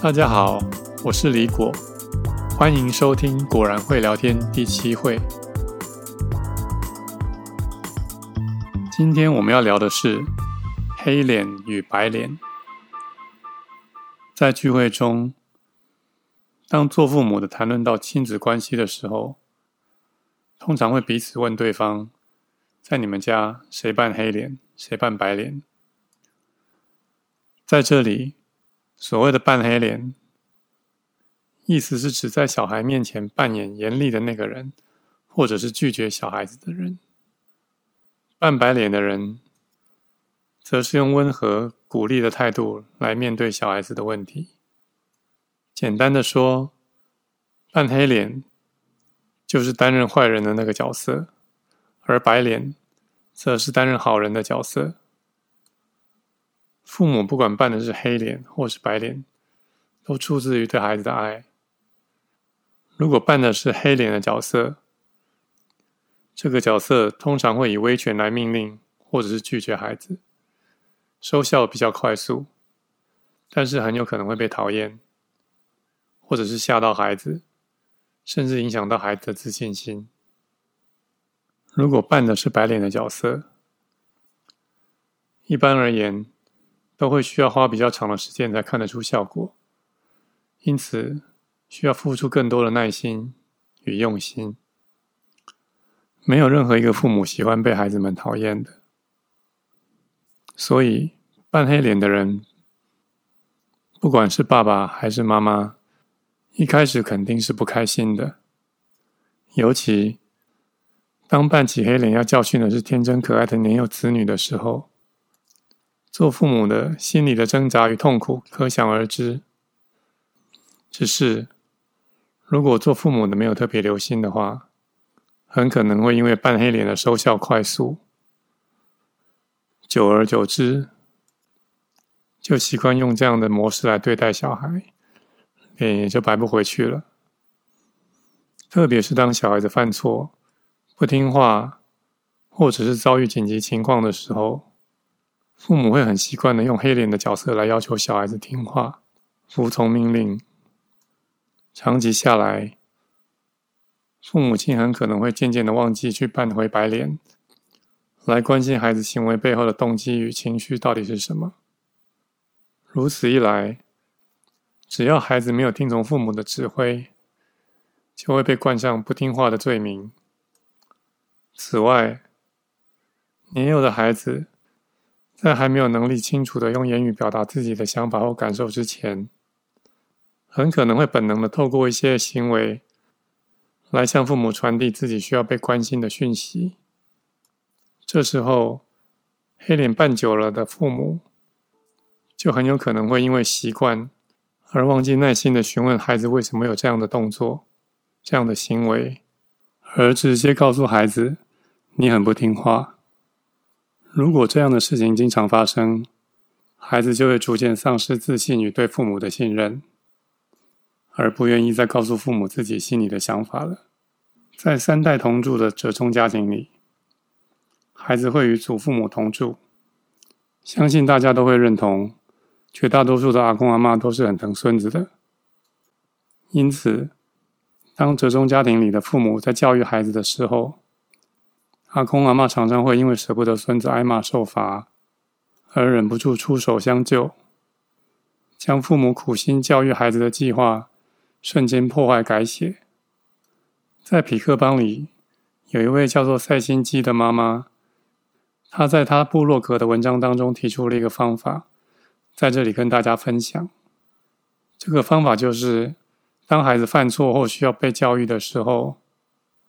大家好，我是李果，欢迎收听《果然会聊天》第七会。今天我们要聊的是黑脸与白脸。在聚会中，当做父母的谈论到亲子关系的时候，通常会彼此问对方：“在你们家谁扮黑脸，谁扮白脸？”在这里。所谓的扮黑脸，意思是指在小孩面前扮演严厉的那个人，或者是拒绝小孩子的人。扮白脸的人，则是用温和鼓励的态度来面对小孩子的问题。简单的说，扮黑脸就是担任坏人的那个角色，而白脸则是担任好人的角色。父母不管扮的是黑脸或是白脸，都出自于对孩子的爱。如果扮的是黑脸的角色，这个角色通常会以威权来命令，或者是拒绝孩子，收效比较快速，但是很有可能会被讨厌，或者是吓到孩子，甚至影响到孩子的自信心。如果扮的是白脸的角色，一般而言，都会需要花比较长的时间才看得出效果，因此需要付出更多的耐心与用心。没有任何一个父母喜欢被孩子们讨厌的，所以扮黑脸的人，不管是爸爸还是妈妈，一开始肯定是不开心的。尤其当扮起黑脸要教训的是天真可爱的年幼子女的时候。做父母的心里的挣扎与痛苦可想而知。只是，如果做父母的没有特别留心的话，很可能会因为半黑脸的收效快速，久而久之，就习惯用这样的模式来对待小孩，脸也就白不回去了。特别是当小孩子犯错、不听话，或者是遭遇紧急情况的时候。父母会很习惯的用黑脸的角色来要求小孩子听话、服从命令。长期下来，父母亲很可能会渐渐的忘记去扮回白脸，来关心孩子行为背后的动机与情绪到底是什么。如此一来，只要孩子没有听从父母的指挥，就会被冠上不听话的罪名。此外，年幼的孩子，在还没有能力清楚的用言语表达自己的想法或感受之前，很可能会本能的透过一些行为来向父母传递自己需要被关心的讯息。这时候，黑脸扮久了的父母，就很有可能会因为习惯而忘记耐心的询问孩子为什么有这样的动作、这样的行为，而直接告诉孩子：“你很不听话。”如果这样的事情经常发生，孩子就会逐渐丧失自信与对父母的信任，而不愿意再告诉父母自己心里的想法了。在三代同住的折中家庭里，孩子会与祖父母同住，相信大家都会认同，绝大多数的阿公阿嬷都是很疼孙子的。因此，当折中家庭里的父母在教育孩子的时候，阿公阿嬷常常会因为舍不得孙子挨骂受罚，而忍不住出手相救，将父母苦心教育孩子的计划瞬间破坏改写。在匹克邦里，有一位叫做赛辛基的妈妈，她在她部落格的文章当中提出了一个方法，在这里跟大家分享。这个方法就是，当孩子犯错或需要被教育的时候，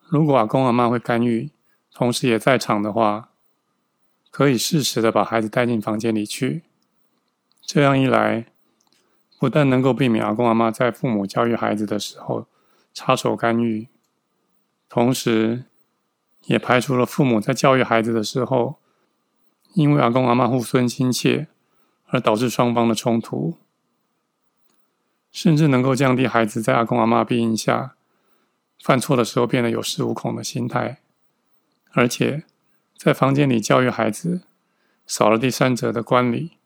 如果阿公阿妈会干预。同时也在场的话，可以适时的把孩子带进房间里去。这样一来，不但能够避免阿公阿嬷在父母教育孩子的时候插手干预，同时也排除了父母在教育孩子的时候，因为阿公阿嬷互孙心切而导致双方的冲突，甚至能够降低孩子在阿公阿嬷庇荫下犯错的时候变得有恃无恐的心态，而且在房间里教育孩子，少了第三者的观礼，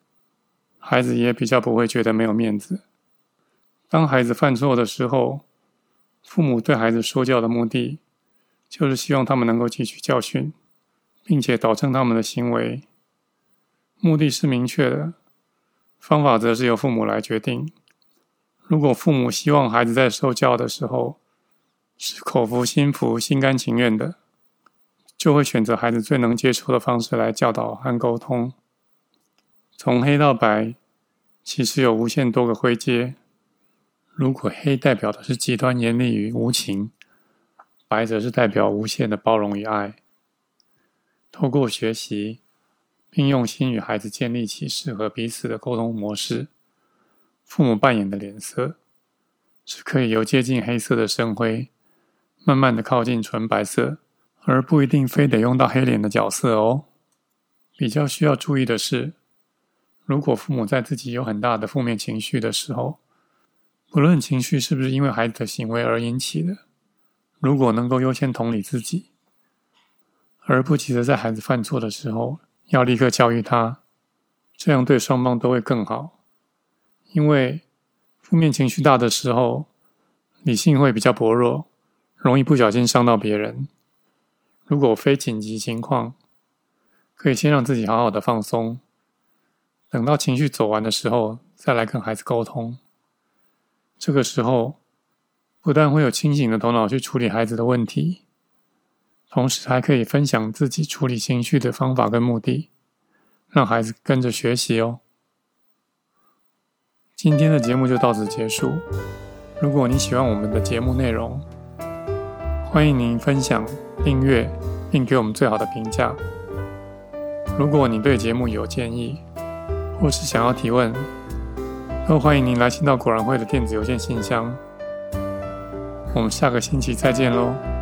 孩子也比较不会觉得没有面子。当孩子犯错的时候，父母对孩子说教的目的，就是希望他们能够汲取教训，并且导正他们的行为。目的是明确的，方法则是由父母来决定。如果父母希望孩子在受教的时候是口服心服、心甘情愿的，就会选择孩子最能接受的方式来教导和沟通。从黑到白，其实有无限多个灰阶。如果黑代表的是极端严厉与无情，白则是代表无限的包容与爱。透过学习，并用心与孩子建立起适合彼此的沟通模式，父母扮演的脸色是可以由接近黑色的深灰，慢慢的靠近纯白色，而不一定非得用到黑脸的角色哦。比较需要注意的是，如果父母在自己有很大的负面情绪的时候，不论情绪是不是因为孩子的行为而引起的，如果能够优先同理自己，而不急着在孩子犯错的时候要立刻教育他，这样对双方都会更好。因为负面情绪大的时候，理性会比较薄弱，容易不小心伤到别人。如果非紧急情况，可以先让自己好好的放松，等到情绪走完的时候，再来跟孩子沟通。这个时候，不但会有清醒的头脑去处理孩子的问题，同时还可以分享自己处理情绪的方法跟目的，让孩子跟着学习哦。今天的节目就到此结束。如果你喜欢我们的节目内容，欢迎您分享、订阅，并给我们最好的评价。如果你对节目有建议，或是想要提问，都欢迎您来信到果然会的电子邮件信箱。我们下个星期再见喽。